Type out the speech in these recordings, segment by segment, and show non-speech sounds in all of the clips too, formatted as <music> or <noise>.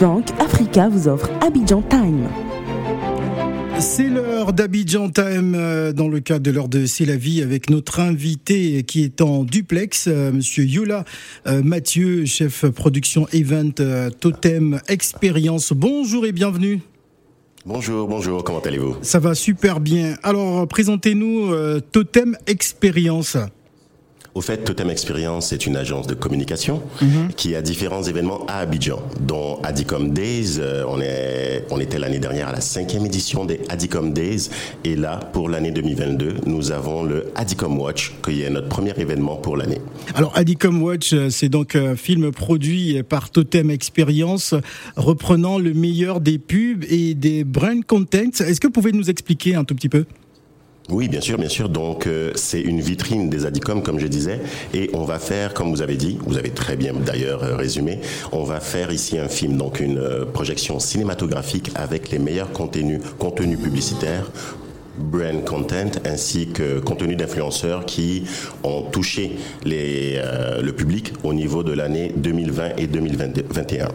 Bank Africa vous offre Abidjan Time. C'est l'heure d'Abidjan Time euh, dans le cadre de l'heure de C'est la vie avec notre invité qui est en duplex, euh, monsieur Yola euh, Mathieu, chef production event Totem Expérience. Bonjour et bienvenue. Bonjour, bonjour, comment allez-vous? Ça va super bien. Alors, présentez-nous Totem Expérience. Au fait, Totem Experience est une agence de communication mhm. qui a différents événements à Abidjan, dont Adicom Days. Euh, on, est, on était l'année dernière à la cinquième édition des Adicom Days. Et là, pour l'année 2022, nous avons le Adicom Watch, qui est notre premier événement pour l'année. Alors, Adicom Watch, euh, c'est donc un film produit par Totem Experience, reprenant le meilleur des pubs et des brand contents. Est-ce que vous pouvez nous expliquer un tout petit peu? Oui, bien sûr, bien sûr. Donc, euh, c'est une vitrine des Adicom, comme je disais, et on va faire, comme vous avez dit, vous avez très bien d'ailleurs euh, résumé, on va faire ici un film, donc une euh, projection cinématographique avec les meilleurs contenus, contenus publicitaires brand content ainsi que contenu d'influenceurs qui ont touché les, le public au niveau de l'année 2020 et 2021.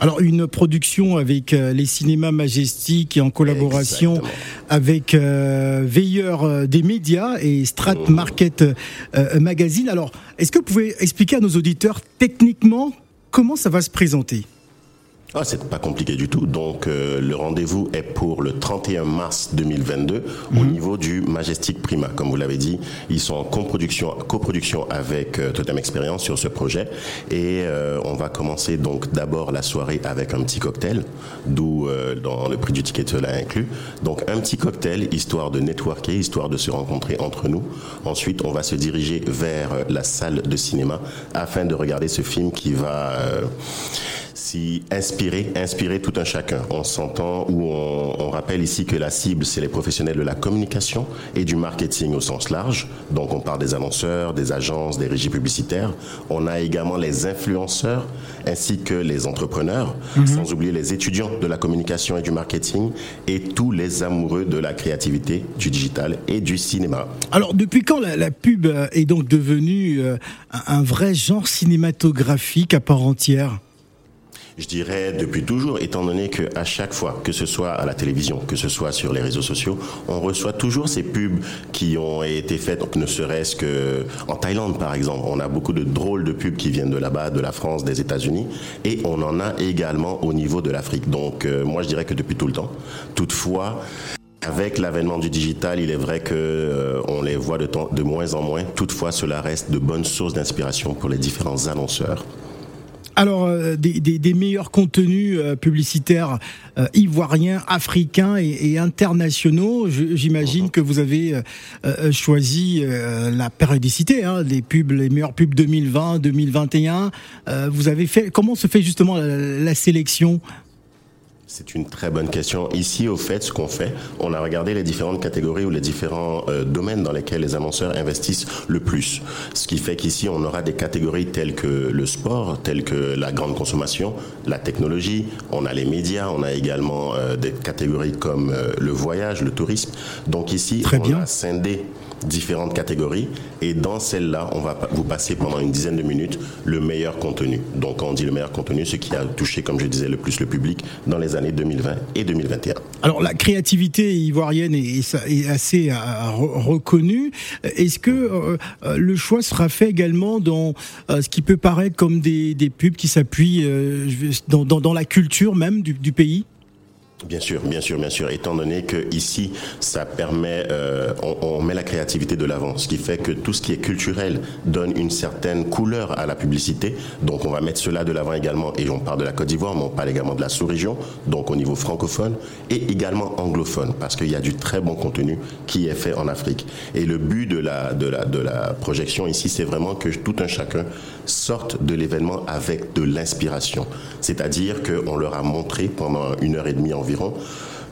Alors une production avec euh, les cinémas majestiques et en collaboration avec euh, Veilleur euh, des médias et Strat mmh. Market Magazine. Alors est-ce que vous pouvez expliquer à nos auditeurs techniquement comment ça va se présenter? Ah, c'est pas compliqué du tout. Donc, euh, le rendez-vous est pour le 31 mars 2022 au mhm. niveau du Majestic Prima. Comme vous l'avez dit, ils sont en coproduction, coproduction avec euh, Totem Experience sur ce projet. Et euh, on va commencer donc d'abord la soirée avec un petit cocktail, d'où dans le prix du ticket cela inclus. Donc, un petit cocktail, histoire de networker, histoire de se rencontrer entre nous. Ensuite, on va se diriger vers la salle de cinéma afin de regarder ce film qui va si inspirer, inspirer tout un chacun. On s'entend ou on, rappelle ici que la cible, c'est les professionnels de la communication et du marketing au sens large. Donc on parle des annonceurs, des agences, des régies publicitaires. On a également les influenceurs ainsi que les entrepreneurs, mhm. sans oublier les étudiants de la communication et du marketing et tous les amoureux de la créativité, du digital et du cinéma. Alors depuis quand la, pub est donc devenue euh, un vrai genre cinématographique à part entière? Je dirais depuis toujours, étant donné que à chaque fois, que ce soit à la télévision, que ce soit sur les réseaux sociaux, on reçoit toujours ces pubs qui ont été faites, ne serait-ce que en Thaïlande par exemple, on a beaucoup de drôles de pubs qui viennent de là-bas, de la France, des États-Unis, et on en a également au niveau de l'Afrique. Donc euh, moi je dirais que depuis tout le temps. Toutefois. Avec l'avènement du digital, il est vrai que euh, on les voit de, de moins en moins. Toutefois, cela reste de bonnes sources d'inspiration pour les différents annonceurs. Alors, euh, des, meilleurs contenus euh, publicitaires euh, ivoiriens, africains et, internationaux. J'imagine que vous avez choisi la périodicité hein, des pubs, les meilleurs pubs 2020, 2021. vous avez fait comment se fait justement la sélection c'est une très bonne question. Ici, au fait, ce qu'on fait, on a regardé les différentes catégories ou les différents euh, domaines dans lesquels les annonceurs investissent le plus. Ce qui fait qu'ici, on aura des catégories telles que le sport, telles que la grande consommation, la technologie, on a les médias, on a également euh, des catégories comme euh, le voyage, le tourisme. Donc ici, on a scindé différentes catégories et dans celle-là, on va vous passer pendant une dizaine de minutes le meilleur contenu. Donc quand on dit le meilleur contenu, ce qui a touché, comme je disais, le plus le public dans les années 2020 et 2021. Alors la créativité ivoirienne est, assez euh, reconnue. Est-ce que euh, euh, le choix sera fait également dans ce qui peut paraître comme des, pubs qui s'appuient dans, la culture même du pays? Bien sûr, bien sûr, bien sûr. Étant donné que ici, ça permet, euh, on, met la créativité de l'avant, ce qui fait que tout ce qui est culturel donne une certaine couleur à la publicité. Donc, on va mettre cela de l'avant également. Et on parle de la Côte d'Ivoire, mais on parle également de la sous-région, donc au niveau francophone et également anglophone, parce qu'il y a du très bon contenu qui est fait en Afrique. Et le but de la de la de la projection ici, c'est vraiment que tout un chacun sorte de l'événement avec de l'inspiration. C'est-à-dire qu'on leur a montré pendant une heure et demie environ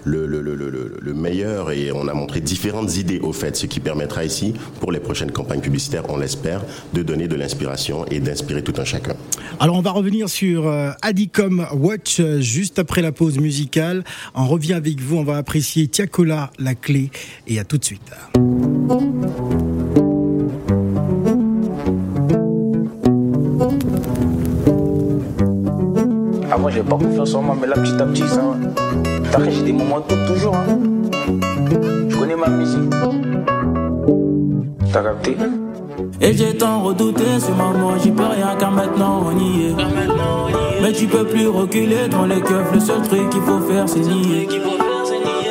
le, le, meilleur et on a montré différentes idées au fait, ce qui permettra ici, pour les prochaines campagnes publicitaires, on l'espère, de donner de l'inspiration et d'inspirer tout un chacun. Alors on va revenir sur euh, Adicom Watch euh, juste après la pause musicale. On revient avec vous, on va apprécier Tiakola, la clé et à tout de suite. J'avais pas confiance en moi, mais là, petit à petit, ça va. j'ai des moments de toujours. Hein. Je connais ma musique. T'as capté? Et j'ai tant redouté ce moment, j'y peux rien car maintenant on y est. Mais tu peux plus reculer dans les keufs, le seul truc qu'il faut faire c'est nier.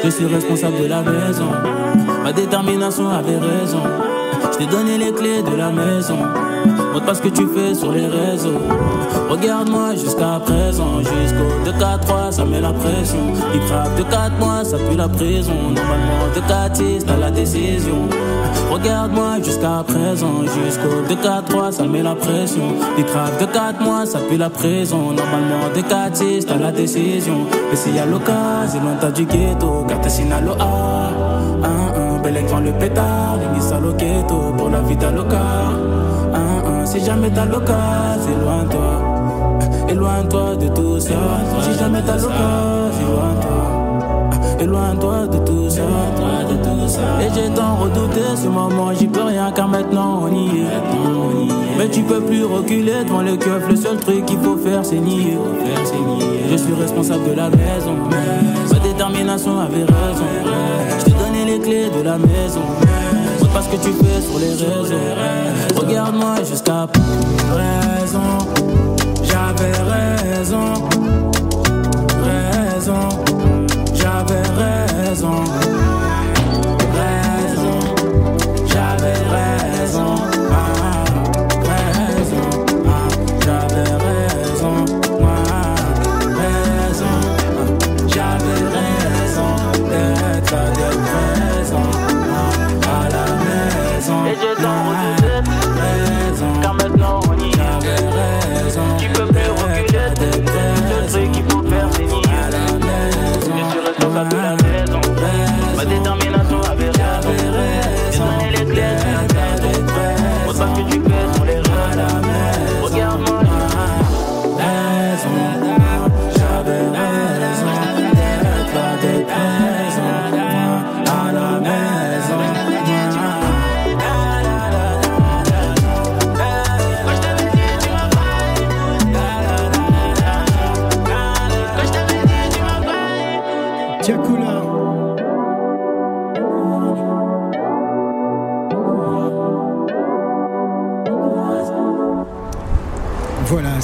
Je suis responsable de la maison, ma détermination avait raison. T'ai donné les clés de la maison. Montre pas ce que tu fais sur les réseaux. Regarde-moi jusqu'à présent. Jusqu'au 2-4-3, ça met la pression. Il frappe de 4 mois, ça pue la prison. Normalement, de 4 6 t'as la décision. Regarde-moi jusqu'à présent. Jusqu'au 2-4-3, ça met la pression. Il frappe de 4 mois, ça pue la prison. Normalement, de 4 6 t'as la décision. Et s'il y a l'occasion, loin t'as du ghetto. Car t'es sinalo A. Bel exemple le pétard. Les au ghetto pour la vie d'Aloca. Si jamais t'as l'occasion, éloigne-toi. Éloigne-toi de tout ça. Si jamais t'as l'occasion, éloigne-toi. Éloigne-toi de tout ça. Et j'ai tant redouté ce moment, j'y peux rien car maintenant on y est. Mais tu peux plus reculer devant le keufs, le seul truc qu'il faut faire c'est nier. Je suis responsable de la maison, ma détermination avait raison. Clés de la maison pas ce que tu fais sur les réseaux. Regarde-moi jusqu'à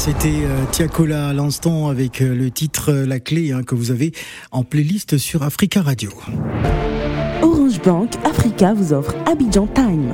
C'était euh, Tiakola l'instant avec euh, le titre euh, La Clé hein, que vous avez en playlist sur Africa Radio. Orange Bank Africa vous offre Abidjan Time.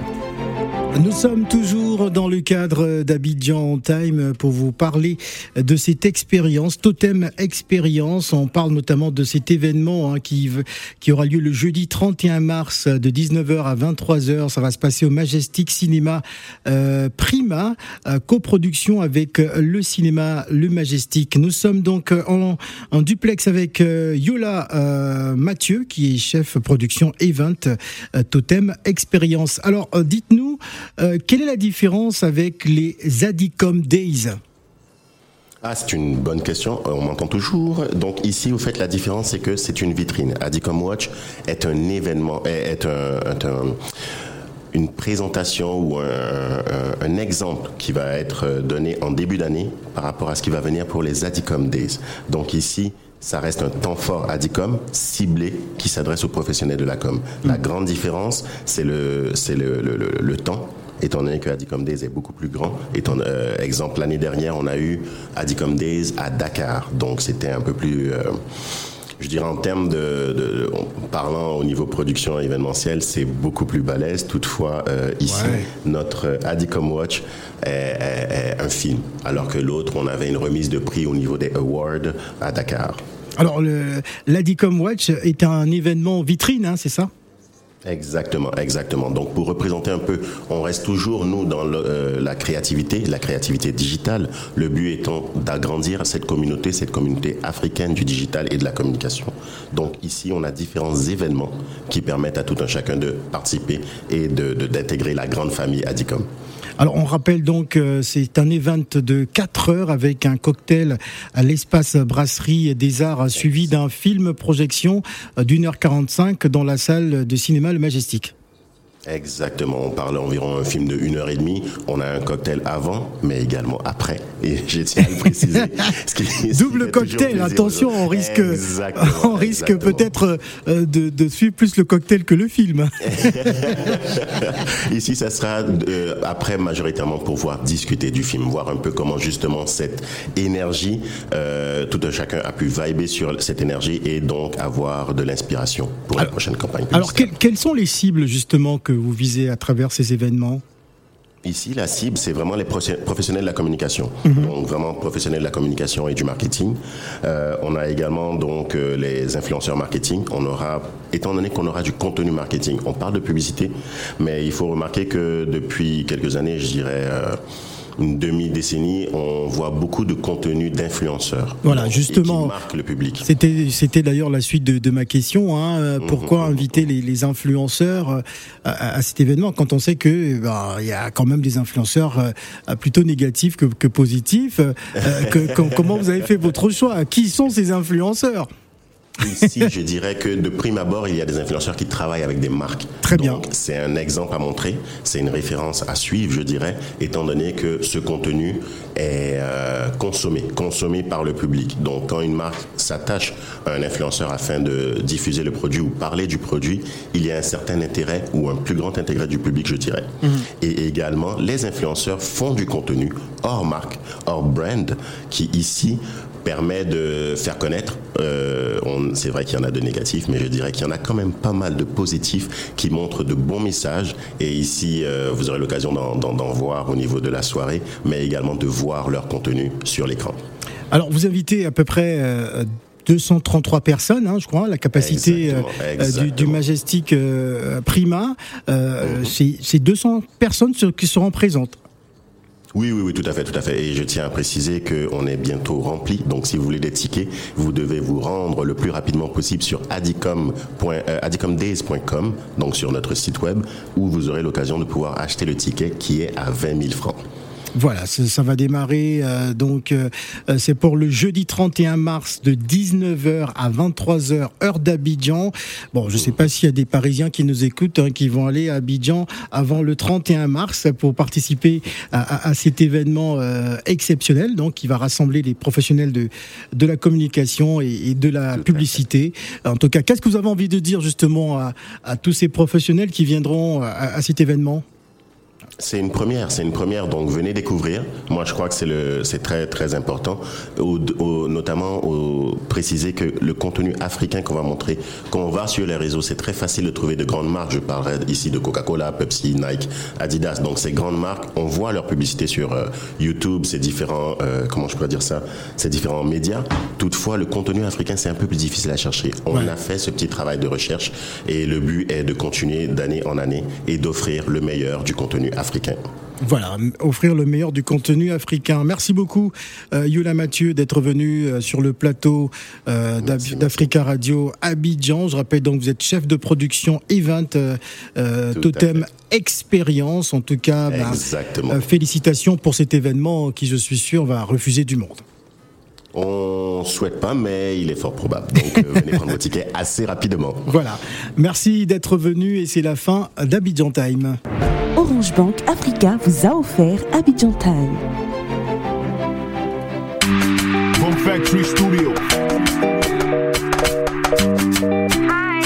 Nous sommes toujours dans le cadre d'Abidjan Time pour vous parler de cette expérience, Totem Expérience. On parle notamment de cet événement hein, qui, qui aura lieu le jeudi 31 mars de 19h à 23h. Ça va se passer au Majestic Cinéma euh, Prima, euh, coproduction avec le cinéma Le Majestic. Nous sommes donc en, en duplex avec euh, Yola Mathieu qui est chef production Event Totem Expérience. Alors dites-nous euh, quelle est la différence avec les Adicom Days ah, c'est une bonne question. Euh, on m'entend toujours. Donc ici, au fait, la différence, c'est que c'est une vitrine. Adicom Watch est un événement, est, une présentation ou un, exemple qui va être donné en début d'année par rapport à ce qui va venir pour les Adicom Days. Donc ici, ça reste un temps fort Adicom ciblé qui s'adresse aux professionnels de la com. La mm. grande différence, c'est le, c'est le, le temps étant donné que Adicom Days est beaucoup plus grand. Étant, euh, exemple, l'année dernière, on a eu Adicom Days à Dakar. Donc, c'était un peu plus... Euh, je dirais en termes de, parlant au niveau production événementielle, c'est beaucoup plus balèze. Toutefois, euh, ici, notre Adicom Watch est, un film, alors que l'autre, on avait une remise de prix au niveau des awards à Dakar. Alors, l'Adicom Watch est un événement vitrine, hein, c'est ça? Exactement, exactement. Donc pour représenter un peu, on reste toujours nous dans euh, la créativité, la créativité digitale. Le but étant d'agrandir cette communauté, cette communauté africaine du digital et de la communication. Donc ici, on a différents événements qui permettent à tout un chacun de participer et d'intégrer de, la grande famille Adicom. Alors on rappelle donc euh, c'est un event de 4 heures avec un cocktail à l'espace brasserie des arts suivi d'un film projection euh, d'une heure 45 dans la salle de cinéma Le Majestic. Exactement, on parle environ un film de une heure et demie. On a un cocktail avant, mais également après. Et <laughs> je tiens à le préciser. <laughs> Double cocktail, attention, on risque, on risque peut-être euh, de, suivre plus le cocktail que le film. <laughs> Ici, ça sera euh, après majoritairement pour pouvoir discuter du film, voir un peu comment justement cette énergie, euh, tout un chacun a pu vibrer sur cette énergie et donc avoir de l'inspiration pour la prochaine campagne. Alors, quelles sont les cibles justement que vous visez à travers ces événements Ici, la cible, c'est vraiment les professionnels de la communication. Mhm. Donc, vraiment professionnels de la communication et du marketing. Euh, on a également donc euh, les influenceurs marketing. On aura, étant donné qu'on aura du contenu marketing, on parle de publicité, mais il faut remarquer que depuis quelques années, je dirais. Euh, une demi-décennie, on voit beaucoup de contenu d'influenceurs. Voilà, justement. Qui marquent le public. C'était, c'était d'ailleurs la suite de, ma question. Hein. Euh, mhm. Pourquoi inviter les, influenceurs euh, à, cet événement quand on sait que ben, il y a quand même des influenceurs euh, plutôt négatifs que, que positifs. <laughs> comment vous avez fait votre choix? Qui sont ces influenceurs? Ici, je dirais que de prime abord, il y a des influenceurs qui travaillent avec des marques. Très bien. C'est un exemple à montrer, c'est une référence à suivre, je dirais, étant donné que ce contenu est euh, consommé, consommé par le public. Donc, quand une marque s'attache à un influenceur afin de diffuser le produit ou parler du produit, il y a un certain intérêt ou un plus grand intérêt du public, je dirais. Mhm. Et également, les influenceurs font du contenu hors marque, hors brand, qui ici permet de faire connaître. Euh, c'est vrai qu'il y en a de négatifs, mais je dirais qu'il y en a quand même pas mal de positifs qui montrent de bons messages. Et ici, euh, vous aurez l'occasion d'en voir au niveau de la soirée, mais également de voir leur contenu sur l'écran. Alors, vous invitez à peu près... 233 euh, personnes, hein, je crois, la capacité Du, Majestic Prima. Mhm. C'est 200 personnes qui seront présentes. Oui, oui, oui, tout à fait, tout à fait. Et je tiens à préciser qu'on est bientôt rempli. Donc, si vous voulez des tickets, vous devez vous rendre le plus rapidement possible sur adicom.days.com, euh, donc sur notre site web, où vous aurez l'occasion de pouvoir acheter le ticket qui est à 20 000 francs. Voilà, ça, va démarrer. Euh, donc, euh, euh, c'est pour le jeudi 31 mars de 19h à 23h, heure d'Abidjan. Bon, je ne sais pas s'il y a des Parisiens qui nous écoutent, hein, qui vont aller à Abidjan avant le 31 mars pour participer à, cet événement exceptionnel, donc qui va rassembler les professionnels de, de la communication et, de la publicité. En tout cas, qu'est-ce que vous avez envie de dire justement à, tous ces professionnels qui viendront à cet événement? C'est une première, c'est une première. Donc venez découvrir. Moi, je crois que c'est le, c'est très très important, notamment au, préciser que le contenu africain qu'on va montrer, quand on va sur les réseaux, c'est très facile de trouver de grandes marques. Je parlerai ici de Coca-Cola, Pepsi, Nike, Adidas. Donc ces grandes marques, on voit leur publicité sur euh, YouTube, ces différents, euh, comment je pourrais dire ça, ces différents médias. Toutefois, le contenu africain, c'est un peu plus difficile à chercher. On a fait ce petit travail de recherche et le but est de continuer d'année en année et d'offrir le meilleur du contenu africain africain. Voilà, offrir le meilleur du contenu africain. Merci beaucoup, euh, Yula Mathieu, d'être venu euh, sur le plateau euh, d'Africa Radio Abidjan. Je rappelle donc que vous êtes chef de production Event Totem Expérience. En tout cas, bah, félicitations pour cet événement qui, je suis sûr, va refuser du monde. On souhaite pas, mais il est fort probable. Donc venez prendre vos tickets assez rapidement. Voilà. Merci d'être venu et c'est la fin d'Abidjan Time. Orange Bank Africa vous a offert Abidjan Time. From Factory Studio. Hi,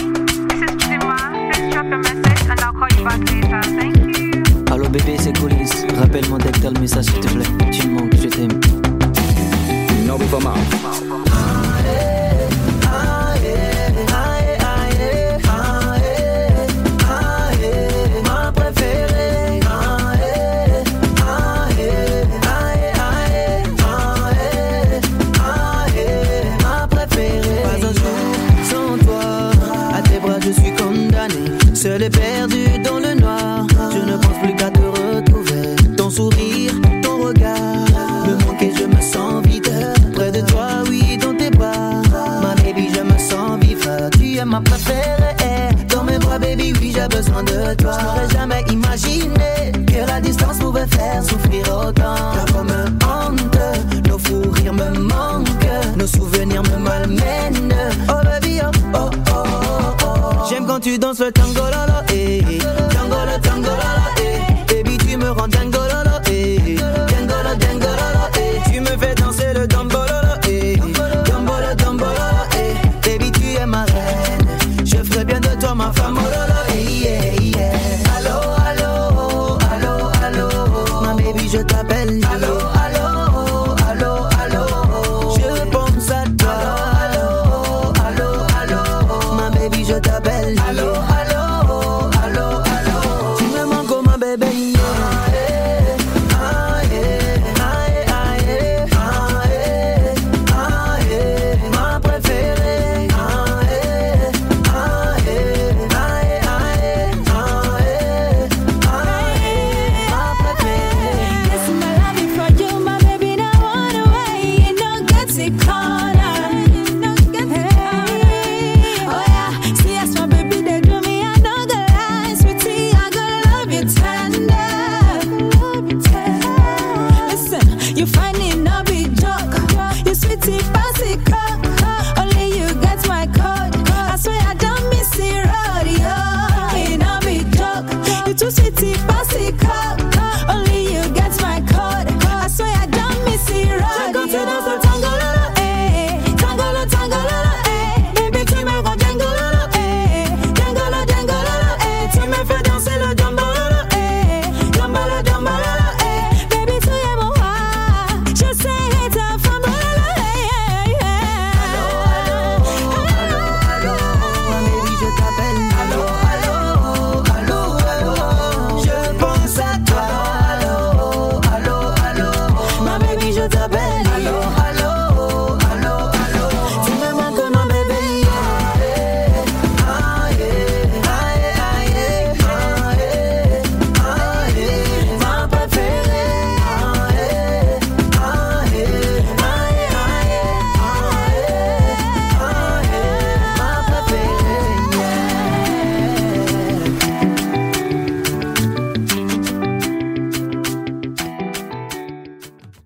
this is Chidima. Please drop a message and I'll call you back later. Thank you. Allô bébé, c'est Colis. Rappelle-moi dès que t'as le message, s'il te plaît. Ma préférée. Dans mes bras, baby, oui, j'ai besoin de toi. Je n'aurais jamais imaginé que la distance pouvait faire souffrir autant. Car comme honte, nos fous rires me manquent. Nos souvenirs me malmènent. Oh, baby, oh, oh, oh. oh. J'aime quand tu danses le tango, lolo, city bicycle.